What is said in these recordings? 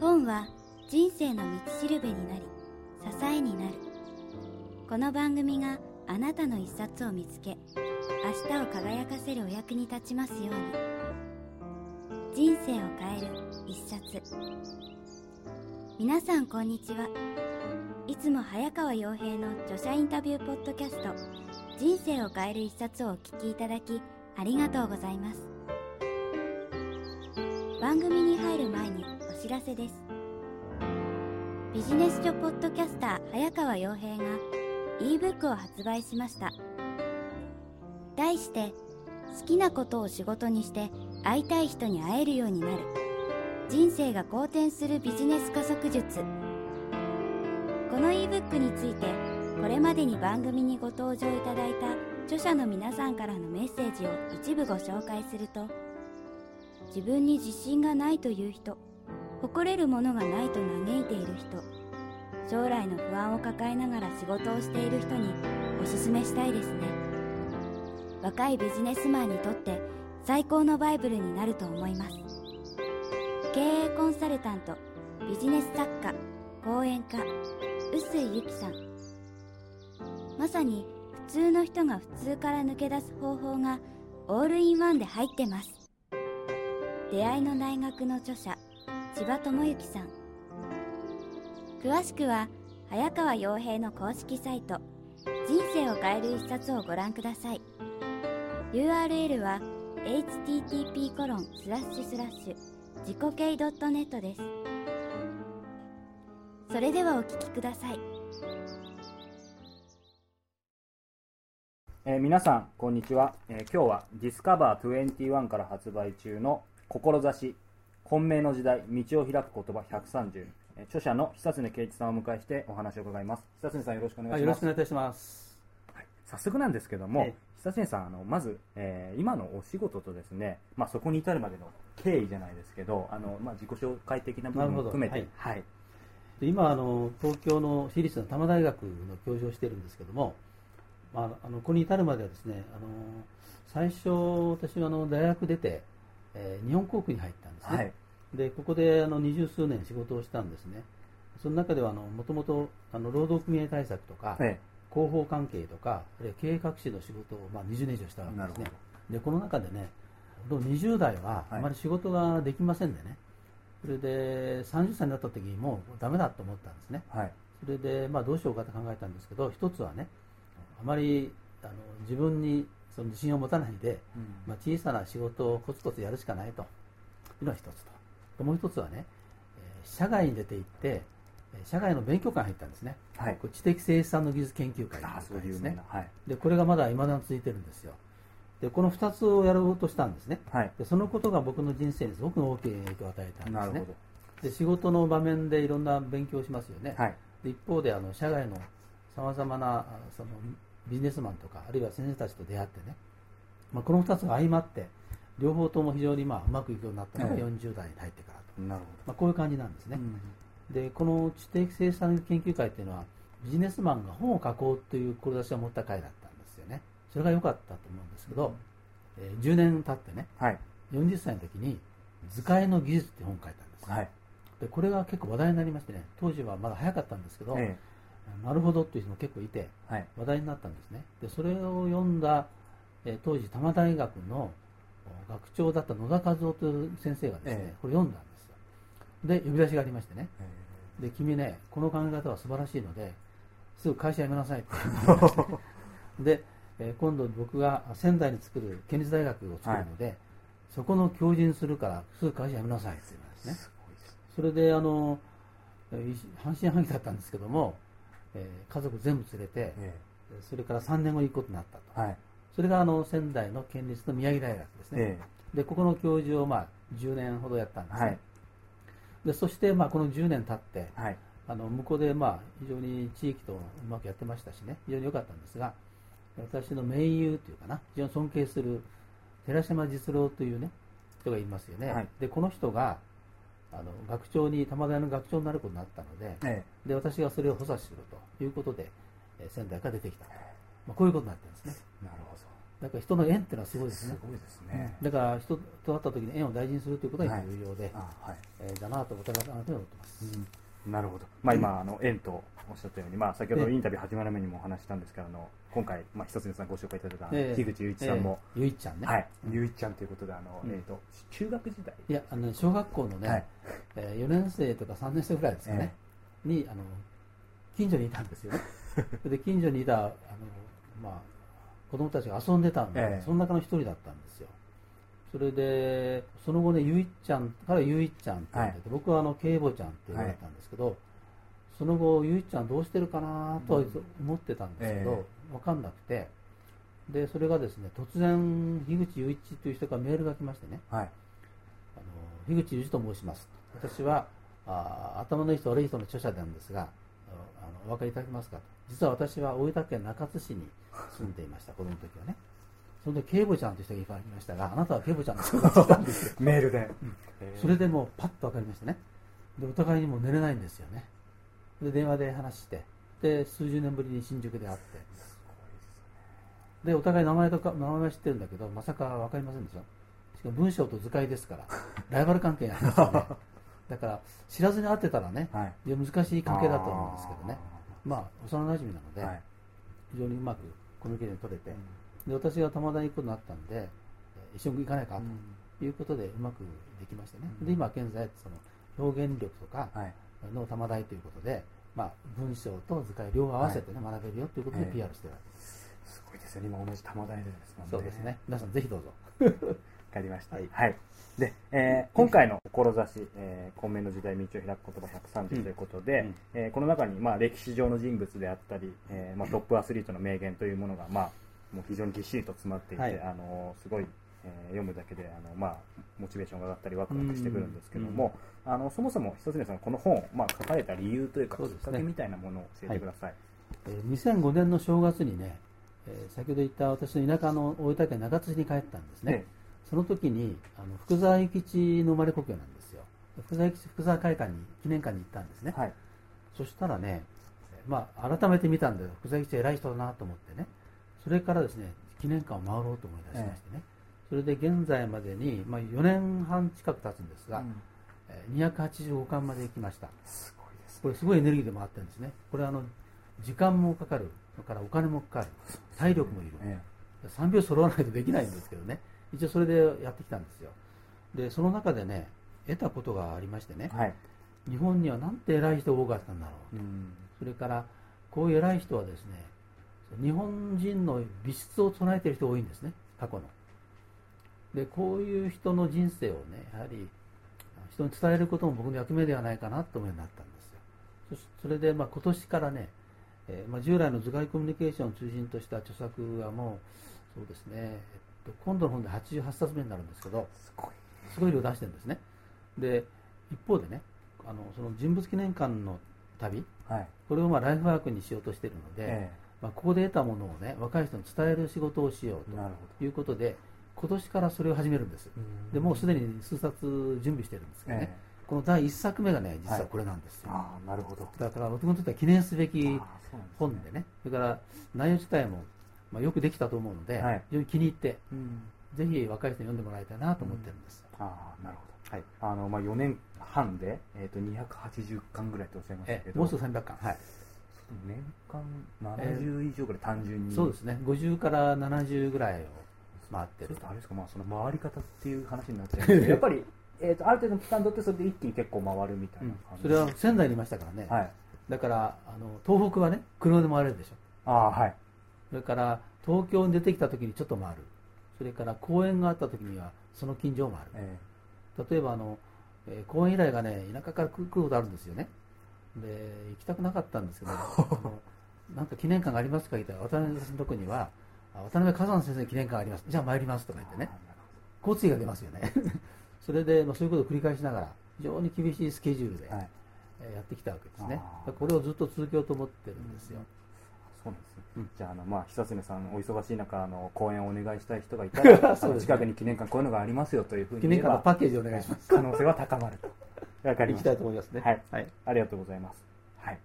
本は人生の道しるべになり支えになる。この番組があなたの一冊を見つけ明日を輝かせるお役に立ちますように。人生を変える一冊。皆さんこんにちは。いつも早川洋平の著者インタビューポッドキャスト人生を変える一冊をお聞きいただきありがとうございます。番組に入る前に知らせです。ビジネス書ポッドキャスター早川洋平が ebook を発売しました。題して好きなことを仕事にして会いたい人に会えるようになる。人生が好転するビジネス加速術。この ebook についてこれまでに番組にご登場いただいた著者の皆さんからのメッセージを一部ご紹介すると自分に自信がないという人誇れるものがないと嘆いている人。将来の不安を抱えながら仕事をしている人におすすめしたいですね。若いビジネスマンにとって最高のバイブルになると思います。経営コンサルタントビジネス作家講演家臼井由紀さん。まさに普通の人が普通から抜け出す方法がオールインワンで入ってます。出会いの大学の著者千葉智之さん。詳しくは早川洋平の公式サイト人生を変える一冊をご覧ください。URL は http コロンスラッシュスラッシュ自己系 .net です。それではお聞きください。えー皆さん、こんにちは、えー今日は Discover21 から発売中の志、混迷の時代、道を開く言葉130、えー著者の久常圭一さんをお迎えしてお話を伺います。久常さんよろしくお願いはい、します。よろしくお願いいたします。はい早速なんですけども、え久常さん、あのまず、えー今のお仕事とですね、まあ、そこに至るまでの経緯じゃないですけど、あのまあ、自己紹介的な部分も含めて、なるはい、で今あの、東京の私立の多摩大学の教授をしているんですけども、まあ、あのここに至るまではですね、あの最初、私はあの大学出て、えー日本航空に入ったんですね。はい、でここであの二十数年仕事をしたんですね。その中ではあのもともとあの労働組合対策とか、え広報関係とか、あるいは経営革新の仕事を、まあ、20年以上したわけですね。で、この中でね、20代ははいあまり仕事ができませんでね、それで30歳になった時にもうダメだと思ったんですね。えはい、それで、まあ、どうしようかと考えたんですけど、一つはね、あまりあの自分にその自信を持たないで、うんまあ、小さな仕事をコツコツやるしかないというのが一つと。もう一つはね、えー社外に出て行って、えー社外の勉強会に入ったんですね。はいこれ知的生産の技術研究会というです。はい、で、これがまだ未だに続いてるんですよ。で、この2つをやろうとしたんですね。はい、で、そのことが僕の人生にすごく大きい影響を与えたんですねなるほ。で、仕事の場面でいろんな勉強をしますよね。ど、はい、で一方で、あの、社外のさまざまな、あその、ビジネスマンとか、あるいは先生たちと出会ってね、まあ、この2つが相まって、両方とも非常にまあうまくいくようになったのがええ。40代に入ってからと。なるまあ、こういう感じなんですほど、ね。でこの知的生産研究会っていうのはビジネスマンが本を書こうという志を持った会だったんですよね。それが良かったと思うんですけど、えー10年経ってねはい、40歳の時に「図解の技術」って本を書いたんです、はい、でこれが結構話題になりましてね当時はまだ早かったんですけど、えなるほどっていう人も結構いてえはい、話題になったんですね。でそれを読んだ、えー当時多摩大学のお学長だった野田和夫という先生がですね、ええ。これ読んだんですよ。で呼び出しがありましてね。えで君ねこの考え方は素晴らしいのですぐ会社辞めなさいって。で、えー今度僕が仙台に作る県立大学を作るので、そこの教授にするからすぐ会社辞めなさいって言いまえすね。すごいですそれであの半信半疑だったんですけども、えー家族全部連れてえそれから3年後に行くことになったと。えはい、それがあの仙台の県立の宮城大学ですね、えでここの教授をまあ10年ほどやったんですね、はい。でそしてまあこの10年経ってえはい、あの向こうでまあ非常に地域とうまくやってましたしね、非常に良かったんですが、私の盟友というかな、非常に尊敬する寺島実郎というね、人がいますよね。はい。で、この人があの学長に、玉大の学長になることになったので、え。で私がそれを補佐するということで、えー仙台から出てきたと、まあ、こういうことになってるんですね。だから人の縁っていうのはすごいですすね。ごいですね。だから人と会った時に縁を大事にするということが重要で、あはい。えーだなとお互い改めて思ってます。なるほど。まあ今、あの、縁とおっしゃったように、まあ先ほどインタビュー始まる前にもお話ししたんですけど、あの、今回、まあ一つのさんご紹介いただいた、ええ樋口雄一さんも、えーゆいちゃんね。はい、うんゆいちゃんということで、あの、うんえっと、中学時代？いや、あの小学校のね、はいえ4年生とか3年生ぐらいですかね、にあの近所にいたんですよね。で近所にいたあの、まあ、子供たちが遊んでたんで、ええ。その中の一人だったんですよ。それで、その後ね、ゆいちゃんからゆいちゃんってて、はい。僕はあの警母ちゃんって言われたんですけど、その後、ゆいちゃんどうしてるかなとは思ってたんですけど、えわかんなくて、で、それがですね、突然、樋口雄一という人からメールが来ましてね、はい。あの樋口雄二と申します。私はあ頭のいい人悪い人の著者なんですがああのお分かりいただけますかと実は私は大分県中津市に住んでいました子供の時はね。その時警部ちゃんという人がいましたがあなたは警部ちゃんですかと言ったんですよ。メールで。えー。それでもうパッと分かりましたね。でお互いにもう寝れないんですよね。で電話で話して。で数十年ぶりに新宿で会って。でお互い名前とか名前は知ってるんだけどまさか分かりませんでしょ。しかも文章と図解ですから ライバル関係にありますよね。だから知らずに会ってたらねはい。いや難しい関係だと思うんですけどねまあ幼馴染なので、はい。非常にうまくコミュニケーション取れて、で私が玉田に行くことになったんでえー一緒に行かないかということでうまくできましてね、うんで今現在その表現力とかはい。の玉大ということで、まあ、文章と図解両方合わせて、ね学べるよということでええ PR してるわけです、すごいですよね。今同じ玉大でですもんね。そうですね。皆さんぜひどうぞ わかりました。はいで、えー今回の志、えー、混迷の時代道を開く言葉130ということで、うん。えーこの中に、まあ、歴史上の人物であったり、えーまあ、トップアスリートの名言というものが、まあ、もう非常にぎっしりと詰まっていて、はい。あのーすごい、えー読むだけであの、まあ、モチベーションが上がったりワクワクしてくるんですけども、あのそもそも一つ目さんこの本を、まあ、書かれた理由というかきっかけみたいなものを教えてください。えー2005年の正月にね、えー先ほど言った私の田舎の大分県中津市に帰ったんですね、えその時にあの福沢諭吉の生まれ故郷なんですよ。福沢諭吉福沢会館に記念館に行ったんですね、はい。そしたらね、まあ、改めて見たんで福沢諭吉偉い人だなと思ってね。それからですね記念館を回ろうと思い出しましてね、それで現在までに、まあ、4年半近く経つんですが、うん。えー285巻まで行きました。すごいですこれすごいエネルギーで回ってるんですね。これあの時間もかかるそれからお金もかかる体力もいる、え3秒揃わないとできないんですけどね一応それでやってきたんですよ。でその中でね得たことがありましてねえはい。日本にはなんて偉い人が多かったんだろう。うん。それからこういう偉い人はですね日本人の美質を唱えている人が多いんですね過去の。でこういう人の人生をねやはり人に伝えることも僕の役目ではないかなと思うようになったんですよ。それでまあ今年からね、えーまあ、従来の図解コミュニケーションを中心とした著作はもうそうですね、えっと、今度の本で88冊目になるんですけどすごい。すごい量出してるんですね。で一方でねあのその人物記念館の旅はい。これをまあライフワークにしようとしているので、えまあ、ここで得たものをね若い人に伝える仕事をしようということで今年からそれを始めるんです。どでもうすでに数冊準備してるんですけどね、ええ。この第1作目がね実はこれなんですよ、ああなるほど。だから僕にとっては記念すべき本でね。それから内容自体も、まあ、よくできたと思うので、はい。非常に気に入ってうん。ぜひ若い人に読んでもらいたいなと思ってるんです、ああなるほど。はい。あのまあ4年半でえっと280巻ぐらいとおっしゃいましたけど。えもうすぐ300巻。はい。年間70以上ぐらい単純に。そうですね。50から70ぐらいを回ってる。ちょっとあれですかまあその回り方っていう話になっちゃうんですけど やっぱりえっとある程度の期間取ってそれで一気に結構回るみたいな感じそれは仙台にいましたからね、はい。だからあの東北はね車で回れるでしょ。ああはいそれから東京に出てきた時にちょっと回る。それから公演があった時にはその近所を回る。え例えばあの、えー公演依頼がね田舎から来ることあるんですよね。で行きたくなかったんですけど なんか記念館がありますか聞いたら渡辺先生のとこにはあ渡辺崋山先生の記念館があります。じゃあ参りますとか言ってね。交通費が出ますよね。それで、まあ、そういうことを繰り返しながら非常に厳しいスケジュールで、はい。えーやってきたわけですね。これをずっと続けようと思ってるんですよ、そうですね、うん。じゃああの、まあ、久常さんお忙しい中あの講演をお願いしたい人がいたら そうね。近くに記念館こういうのがありますよというふうに記念館のパッケージお願いします。可能性は高まると。わかりました。たいと思いますね。はい。はい。ありがとうございます。はい。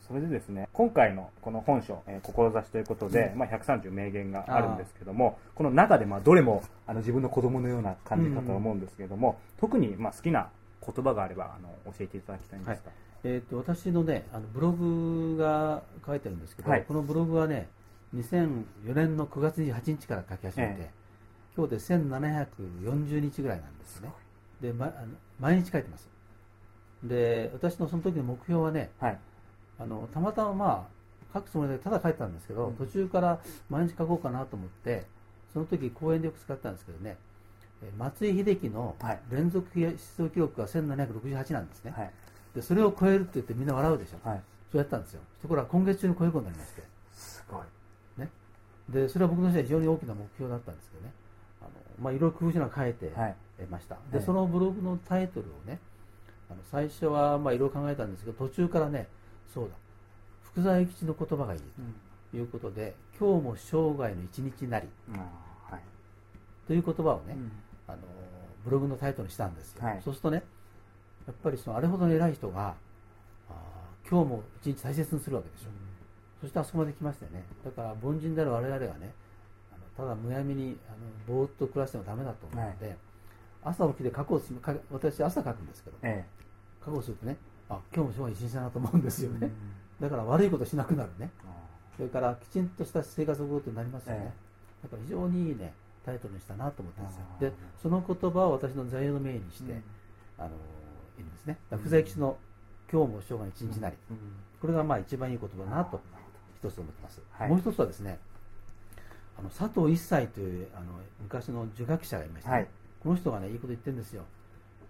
さそれでですね今回のこの本書「えー、志」ということで、まあ、130名言があるんですけどもこの中でまあどれもあの自分の子供のような感じかと思うんですけれども、特にまあ好きな言葉があればあの教えていただきたいんですか、えー、と私のねあのブログが書いてるんですけど、はい。このブログはね2004年の9月28日から書き始めて、え今日で1740日ぐらいなんですね。で、ま、毎日書いてます。で私のその時の目標はねはい。あのたまたままあ書くつもりでただ書いてたんですけど、うん。途中から毎日書こうかなと思ってその時講演でよく使ったんですけどねえー松井秀喜のはい。連続出場記録が1768なんですね、はいでそれを超えるって言ってみんな笑うでしょ、はい。そうやったんですよ。ところが今月中に超えることになりまして。すごい。でそれは僕の人は非常に大きな目標だったんですけどね。あの、まあ、いろいろ工夫しながら書いてはい。ました、ええ。でそのブログのタイトルをねあの最初はまあいろいろ考えたんですけど途中からねそうだ。福沢諭吉の言葉がいいということで今日も生涯の一日なりあーはい。という言葉をね、うん。あのブログのタイトルにしたんですよ、はい。そうするとねやっぱりそのあれほどの偉い人が今日も一日大切にするわけでしょ、そしてあそこまで来ましたよね。だから凡人である我々がねあのただむやみにあのぼーっと暮らしてもダメだと思うので、朝起きて過去を私朝書くんですけどえ過去をするとねあ今日も生涯一日だなと思うんですえよね、だから悪いことしなくなるね。あそれからきちんとした生活を送るになりますよね、えだから非常にいいねタイトルにしたなと思ったんですよ。でその言葉を私の座右の銘にして、うん。あのいいんですね。だから福沢吉の「今日も生涯一日なり」うん。これがまあ一番いい言葉だなと一つ思ってます、はい。もう一つはですねあの佐藤一斎というあの昔の儒学者がいまして、ねはい。この人がねいいこと言ってるんですよ。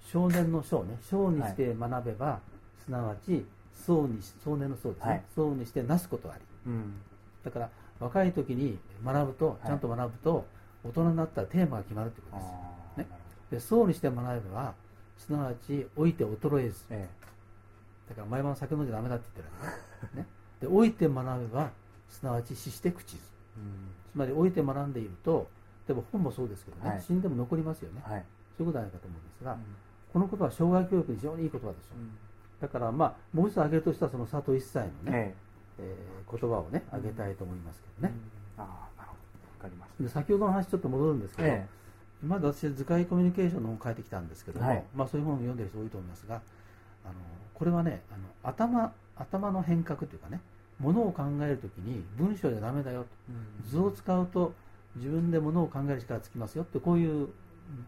少年の少ね。少にして学べば、すなわち壮にし少年の壮ですね、はい。壮にしてなすことあり。うん。だから若い時に学ぶとい。ちゃんと学ぶと、大人になったらテーマが決まるというこあとですね。でにして学べばすなわち老いて衰えず。ほどえ。だから毎晩酒飲んじゃダメだって言ってるわけね。ね。で老いて学べばすなわち死して朽ちず。えうん。つまり老いて学んでいるとでも本もそうですけどね、はい。死んでも残りますよね、はい。そういうことじゃないかと思うんですが、うん。この言葉は障害教育に非常にいい言葉でしょ、だからまあもう一つ挙げるとしたらその佐藤一切のね、ええ。ー言葉をね挙げたいと思いますけどね、ああなるほど。わかりました。で先ほどの話ちょっと戻るんですけど、えまず私は図解コミュニケーションの本を書いてきたんですけども、はい。まあ、そういう本を読んでる人多いと思いますがあのこれはねあの頭頭の変革というかねものを考えるときに文章じゃダメだよとえ図を使うと自分でものを考える力がつきますよってこういう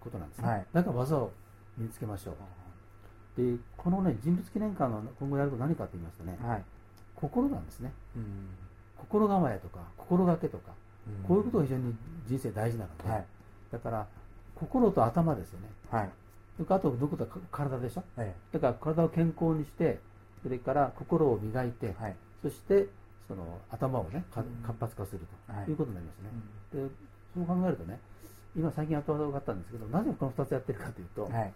ことなんですね、はい。だから技を身につけましょう。でこのね人物記念館の今後やること何かと言いますとねはい。心なんですね。うん。心構えとか心がけとかこういうことがが非常に人生大事なので、はい。だから心と頭ですよね。はい。あとどことは体でしょ？えだから体を健康にしてそれから心を磨いて、えはい。そしてその頭をね活発化するとはい。いうことになりますね、でそう考えるとね今最近やっと分かったんですけどなぜこの2つやってるかというと、はい。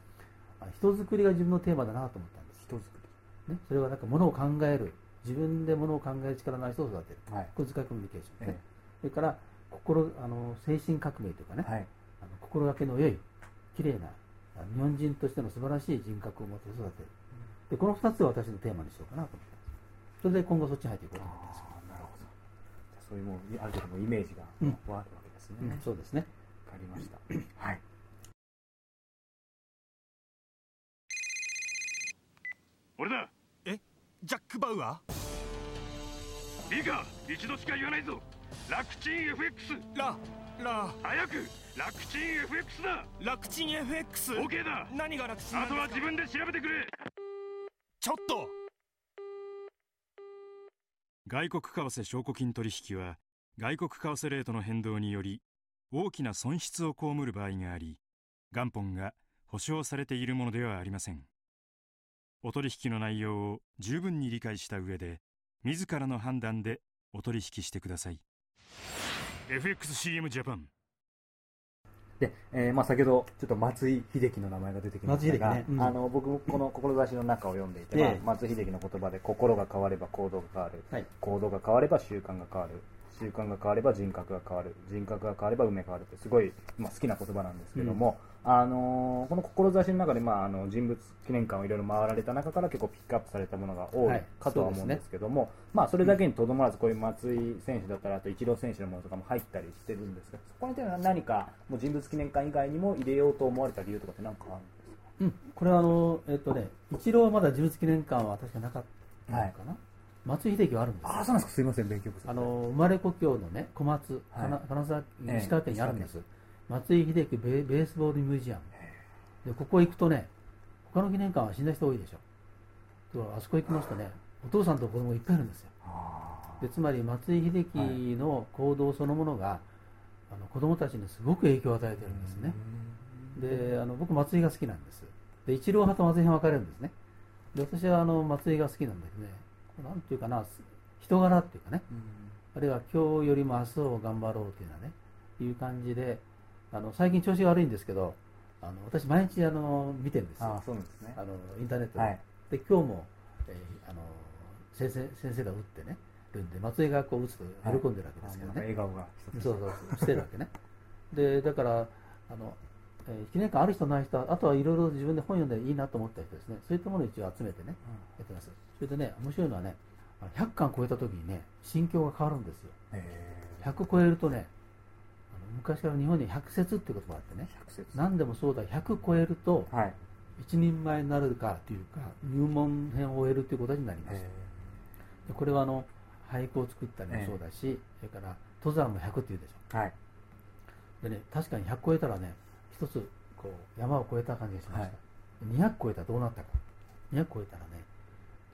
あ人づくりが自分のテーマだなと思ったんです、人づくね、それはなんかものを考える。自分でものを考える力のある人を育てる。りはい。これ図解コミュニケーション、ね。えそれから心あの精神革命というかね、えはい心がけの良い綺麗なあ日本人としての素晴らしい人格を持って育てる。でこの2つを私のテーマにしようかなと思ってます。それで今後そっちに入っていこうと思ってます、なるほど。じゃあそういうもうある程度のイメージがうんわあるわけですね。うんわそうですね。かりました。はい。俺だ。ジャック・バウアいいか。一度しか言わないぞ。楽ちん FX ーララ早く楽ちん FX だ。楽ちん FX OK だ。何が楽ちんなあとは自分で調べてくれ。ちょっと。外国為替証拠金取引は外国為替レートの変動により大きな損失を被る場合があり元本が保証されているものではありません。お取引の内容を十分に理解した上で自らの判断でお取引してください FXCM ジャパンで、えーまあ、先ほどちょっと松井秀喜の名前が出てきましたが、ね。うん。あの僕もこの志の中を読んでいて、まあええ松井秀喜の言葉で心が変われば行動が変わる、はい。行動が変われば習慣が変わる習慣が変われば人格が変わる。人格が変われば運命が変わるってすごい、まあ、好きな言葉なんですけども、あのーこの志の中で、まあ、あの人物記念館をいろいろ回られた中から結構ピックアップされたものが多はい。いかとは思うんですけども、まあ、それだけにとどまらずこういう松井選手だったらあとイチロー選手のものとかも入ったりしてるんですがそこには何かもう人物記念館以外にも入れようと思われた理由とかって何かあるんですか？うん、これはあの、えっとね、一郎はまだ自物記念館は確かなかったのかな、松井秀喜はあるんですよ。ああそうなんですか。すいません勉強不足あの生まれ故郷のね小松、はい。金金沢ええ石川県にあるんです、松井秀喜ベベースボールミュージアム。でここ行くとね他の記念館は死んだ人多いでしょ。あそこ行きますとね。お父さんと子供がいっぱいいるんですよ。あでつまり松井秀喜の行動そのものが、あの子供たちにすごく影響を与えてるんですね。であの僕松井が好きなんです。で一郎派と松井派分かれるんですね。で私はあの松井が好きなんだけどねなんていうかな人柄っていうかね。あるいは今日よりも明日を頑張ろうというようなねいう感じであの最近調子が悪いんですけどあの私毎日あの見てるんですあよ。あそうなんですね。あのインターネットで,、はい。で今日も、えーあの先生先生が打ってねるんで松井がこう打つと喜んでるわけですけどね、あ笑顔がそうそうそうしてるわけね。でだからあの、えー記念館ある人ない人あとはいろいろ自分で本読んでいいなと思った人ですね。そういったものを一応集めてねやってますそれでね面白いのはねあの100巻超えた時にね心境が変わるんですよ。え100超えるとね昔から日本に百節っていう言葉があってねー、100節何でもそうだ100超えるとはい。一人前になるかというか入門編を終えるということになります、でこれはあの俳句を作ったりもそうだし、それから登山も100っていうでしょ。はい。でね確かに100超えたらね一つこう山を越えた感じがしました、200超えたらどうなったか。200超えたらね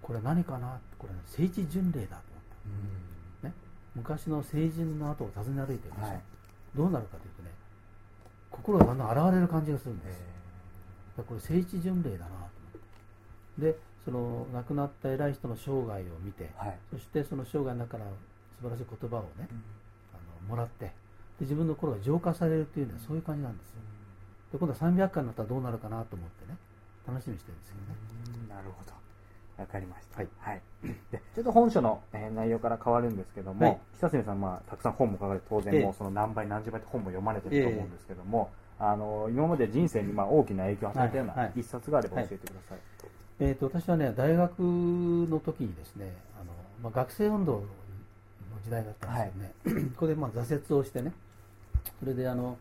これ何かな？これ、ね、聖地巡礼だと思った、ね、昔の聖人の後を訪ね歩いてるでしょ、はい。どうなるかというとね心がだんだん現れる感じがするんです、これ聖地巡礼だなと思って。でその亡くなった偉い人の生涯を見て、ーはい。そしてその生涯の中から素晴らしい言葉をね、あのもらってで自分の心が浄化されるというのはそういう感じなんですよ。で今度は300回になったらどうなるかなと思ってね楽しみにしてるんですけどね。なるほど。わかりました。はい。でちょっと本書の、えー内容から変わるんですけども、はい。久常さん、まあ、たくさん本も書かれて、当然ええ。もうその何倍何十倍って本も読まれてると思うんですけども、あの今まで人生にまあ大きな影響を与えたようはい。はい。な一冊があれば教えてください。えー、と私はね大学の時にですねあの、まあ、学生運動の時代だったんですけどね、ここでまあ挫折をしてねそれであの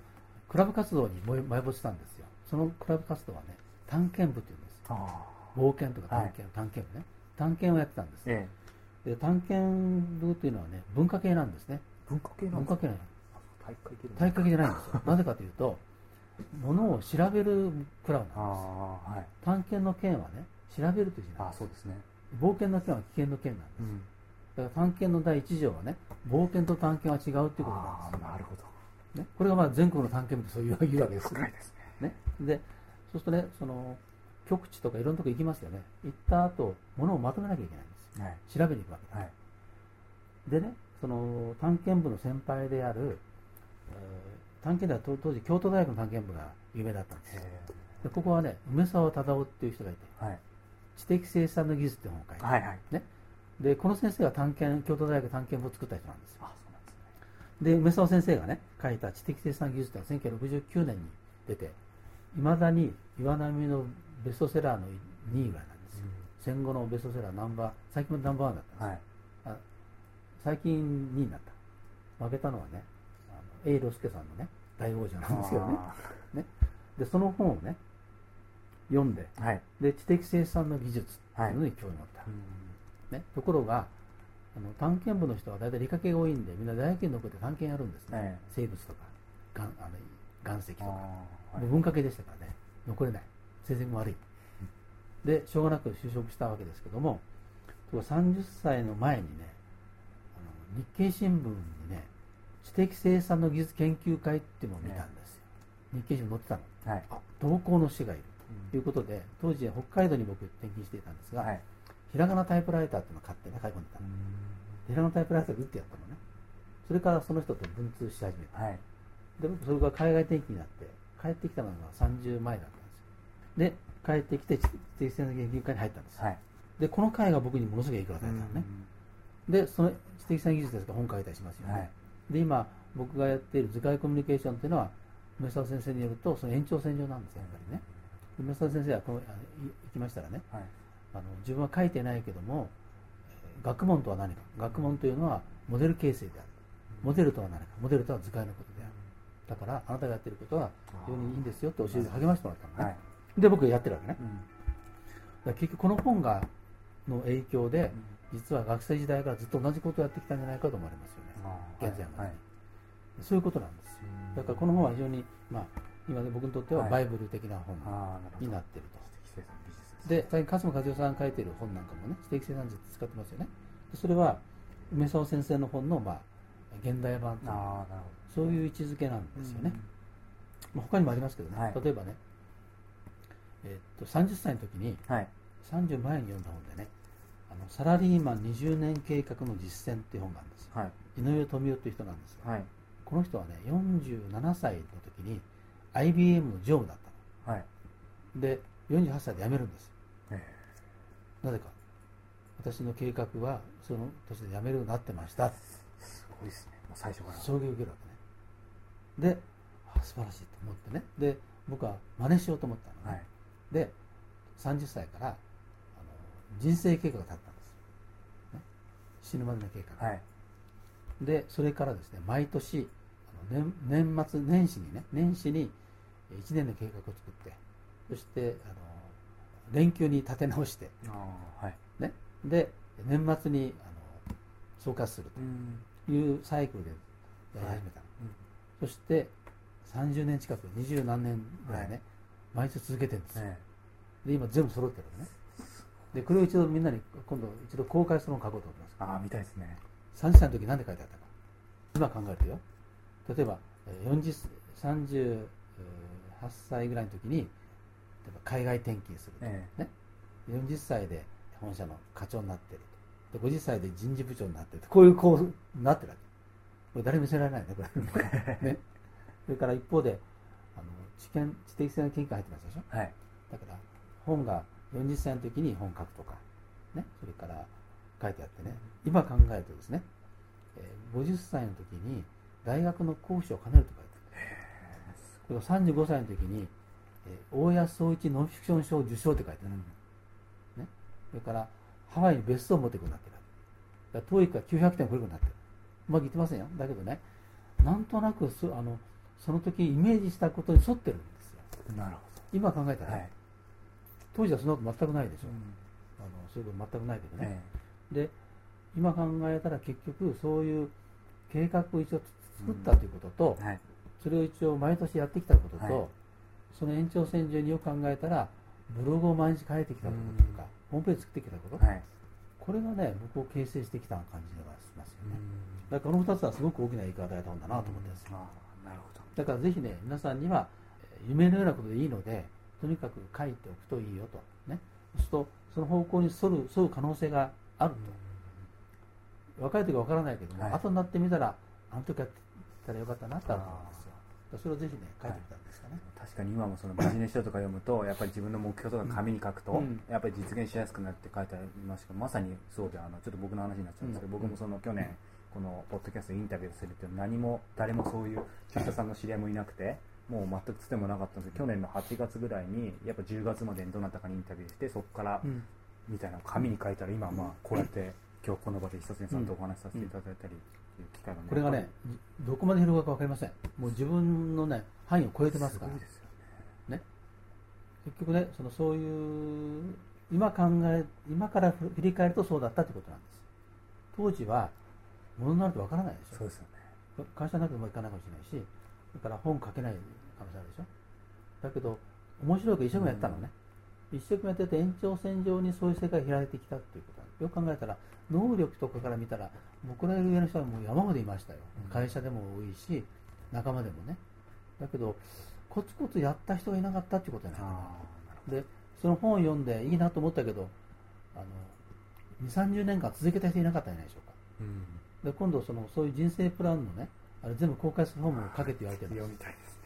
クラブ活動に埋埋没したんですよ。そのクラブ活動はね探検部っていうんですあ冒険とか探検、探検部ね。探検をやってたんです、ええ。で探検部っていうのはね文化系なんですね。文化系なん文化系なの。体育会系じゃないんですよ。なぜかというとものを調べるクラブあなんです。あ、はい。探検の件はね調べるという字なんです。あそうですね。冒険の件は危険の件なんです、うん。だから探検の第一条はね冒険と探検は違うっていうことなんです。なるほど。ね、これがまあ全国の探検部ってそういうわけです深いですね。ね。でそうするとねその極地とかいろんなとこ行きますよね行った後物をまとめなきゃいけないんですよはい。調べに行くわけはい。でねその探検部の先輩である、えー探検では当当時京都大学の探検部が有名だったんですでここはね梅沢忠夫っていう人がいてえはい。知的生産の技術って本を書いて、はいはい。ね、でこの先生が探検京都大学探検部を作った人なんですよあそうなんですね。で梅沢先生がね書いた知的生産技術っていうのは1969年に出ていまだに岩波のベストセラーの2位ぐらいなんですよ、戦後のベストセラーナンバー最近もナンバーワンだったんですよ、はい。あ最近2位になった。負けたのはねあの永六輔さんのね大王者なんですけどね。あね。でその本をね読んでーはい。で知的生産の技術っていうのに興味を持った、ね、ところがあの探検部の人は大体理科系が多いんでみんな大学院の残って探検やるんですね、ええ。生物とかがんあの岩石とか、文化系でしたからね。残れない成績も悪い。でしょうがなく就職したわけですけどもところが30歳の前にねあの日経新聞にね知的生産の技術研究会っていうのを見たんですよ、日経新聞載ってたの。はい。あ同行の師がいる。ということで当時北海道に僕転勤していたんですが、はい。ひらがなタイプライターっていうのを買ってね買い込んでたの、ひらがなタイプライターで打ってやったのね。それからその人と文通し始めた。はい。で僕それから海外転勤になって帰ってきたのが30前だった。んで帰ってきて知的生産研究会に入ったんです。よ、はい。でこの会が僕にものすごい影響を与えたのね、でその知的生産技術ですから本書いたりしますよね、はい。で今僕がやっている図解コミュニケーションっていうのは梅沢先生によるとその延長線上なんですよやっぱりね。梅沢先生はこのあのい行きましたらね。はい。あの自分は書いてないけどもえー学問とは何か。学問というのはモデル形成である。モデルとは何か。モデルとは図解のことである。だからあなたがやってることは非常にいいんですよって教えて励ましてもらったのね、はいで僕やってるわけね。うん。だ結局この本がの影響で実は学生時代からずっと同じことをやってきたんじゃないかと思われますよね。現在まで、はいそういうことなんですよ。だからこの本は非常に、まあ、今ね僕にとってははい。バイブル的な本になっていると、知的生産美術で最近勝間和代さんが書いている本なんかもね知的生産術使ってますよね。でそれは梅沢先生の本の、まあ、現代版というそういう位置づけなんどですよね、まあ、他にもありますけどね、はい。例えばね、えーっと30歳の時にはい。30前に読んだ本でねあのサラリーマン20年計画の実践っていう本があるんですよ。はい。井上富夫という人なんですが、はい。この人はね47歳の時に IBM の常務だったはい。ので48歳で辞めるんですなぜか。私の計画はその年で辞めるようになってました。えすごいですね。もう最初から。衝撃を受けるわけね。であ素晴らしいと思ってね。で僕は真似しようと思ったのね、はいで30歳からあの人生計画が立ったんです、ね、死ぬまでの計画、はい。でそれからですね毎年あの年年末年始にね年始に1年の計画を作ってそしてあの連休に立て直して、はい。ね、で年末にあの総括するうん。というサイクルでやり始めたの、そして30年近く二十何年ぐらいね、はい毎年続けてるんですよ、えで今全部揃ってるのね。でこれを一度みんなに今度一度公開するのを書こうと思います。えああ見たいですね。30歳の時何で書いてあったか今考えるとよ。例えばえー40 38歳ぐらいの時に例えば海外転勤すると、えね、40歳で本社の課長になってると。で50歳で人事部長になってると。こういうこうなってるわけ。これ誰も見せられないねこれ。ね。それから一方で知見知的性の研究が入ってますでしょ？えはいだから本が40歳の時に本書くとか、ね、それから書いてあってね、今考えるとですね、えー50歳の時に大学の講師を兼ねると書いてある。これが35歳の時に、えー大谷総一ノンフィクション賞受賞って書いてある。ね、それからハワイに別荘を持っていくようになってる。だから TOEIC が900点超えるようになってる。うまくいってませんよ。だけどね、なんとなくそあのその時イメージしたことに沿ってるんですよ。なるほ今考えたら、どはい。当時はそんなこと全くないでしょ。うん。あのそういうこと全くないけどね、えで今考えたら結局そういう計画を一応作ったということと、えはい。それを一応毎年やってきたことと、はい。その延長線上によく考えたらブログを毎日書いてきたこととか、ホームページ作ってきたこと、はい。これがね僕を形成してきた感じがしますよね、だからこの2つはすごく大きな影響を与えた本だなと思ってます、ああなるほどだからぜひね皆さんにはえー夢のようなことでいいのでとにかく書いておくといいよと。ね。そうするとその方向に沿る沿う可能性があると、若い時は分からないけども、はい。後になってみたらあの時やってたらよかったなってあると思うんですよ。それをぜひね書いてみたんですかね、確かに今もそのビジネス書とか読むとやっぱり自分の目標とか紙に書くと、うん。やっぱり実現しやすくなって書いてありますけどまさにそうであのちょっと僕の話になっちゃうんですけど、うん。僕もその去年このポッドキャストでインタビューするっていうのは何も誰もそういう出社さんの知り合いもいなくてもう全くつてもなかったんですけど去年の8月ぐらいにやっぱ10月までにどなたかにインタビューしてそこからうん。みたいな紙に書いたら今まあこうやって今日この場で久常さんとお話しさせていただいたり機会がねこれがねどこまで広がるか分かりません。もう自分のね範囲を超えてますから。ね。ね、結局ねそのそういう今考え今から振り返るとそうだったということなんです。当時はものになるとわからないでしょ。そうですよね。会社なくてもいかないかもしれないしだから本書けない可能性あるでしょ。だけど面白いから一生懸命やったのね、一生懸命やってて延長線上にそういう世界が開いてきたっていうこと。よく考えたら能力とかから見たら僕らより上の人はもう山ほどいましたよ、うん。会社でも多いし仲間でもね。だけどコツコツやった人がいなかったっていうことじゃないでその本を読んでいいなと思ったけどあの2 3 0年間続けた人いなかったんじゃないでしょうか。どうんで今度そのそういう人生プランのねあれ全部公開する本も書けって言われてるんです読みたいです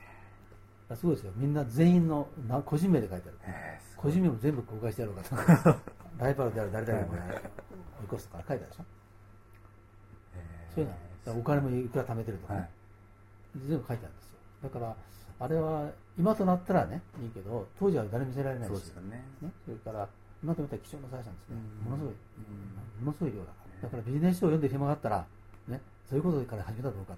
ね。すごいですよ。みんな全員のな個人名で書いてある。ええ個人名も全部公開してやろうかと。ライバルである誰々も追い越すとか書いてあるでしょ。そういうの。お金もいくら貯めてるとかね、はい。全部書いてあるんですよ。だからあれは今となったらねいいけど当時は誰も見せられないし。そうですよね。ね、それから今となったら貴重な財産ですね、うん。ものすごい、ものすごい量だだからビジネス書を読んで暇があったら、ね、そういうことから始めたらどうか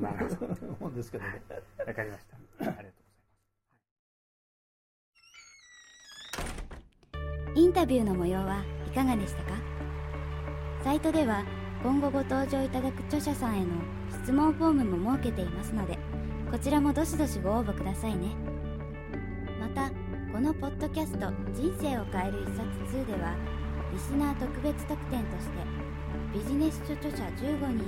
なるほど。と 思うんですけどね。わかりました。ありがとうございます。インタビューの模様はいかがでしたか？サイトでは今後ご登場いただく著者さんへの質問フォームも設けていますのでこちらもどしどしご応募くださいね。またこのポッドキャスト「人生を変える一冊2」ではリスナー特別特典としてビジネス書著者15人への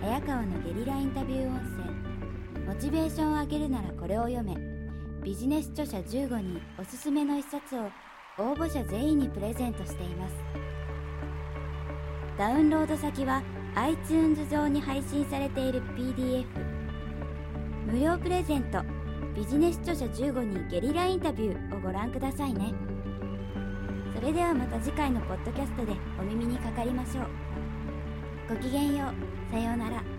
早川のゲリラインタビュー音声。モチベーションを上げるならこれを読め。ビジネス著者15人おすすめの一冊を応募者全員にプレゼントしています。ダウンロード先は iTunes 上に配信されている PDF 無料プレゼント。ビジネス著者15人ゲリラインタビューをご覧くださいね。それではまた次回のポッドキャストでお耳にかかりましょう。ごきげんよう。さようなら。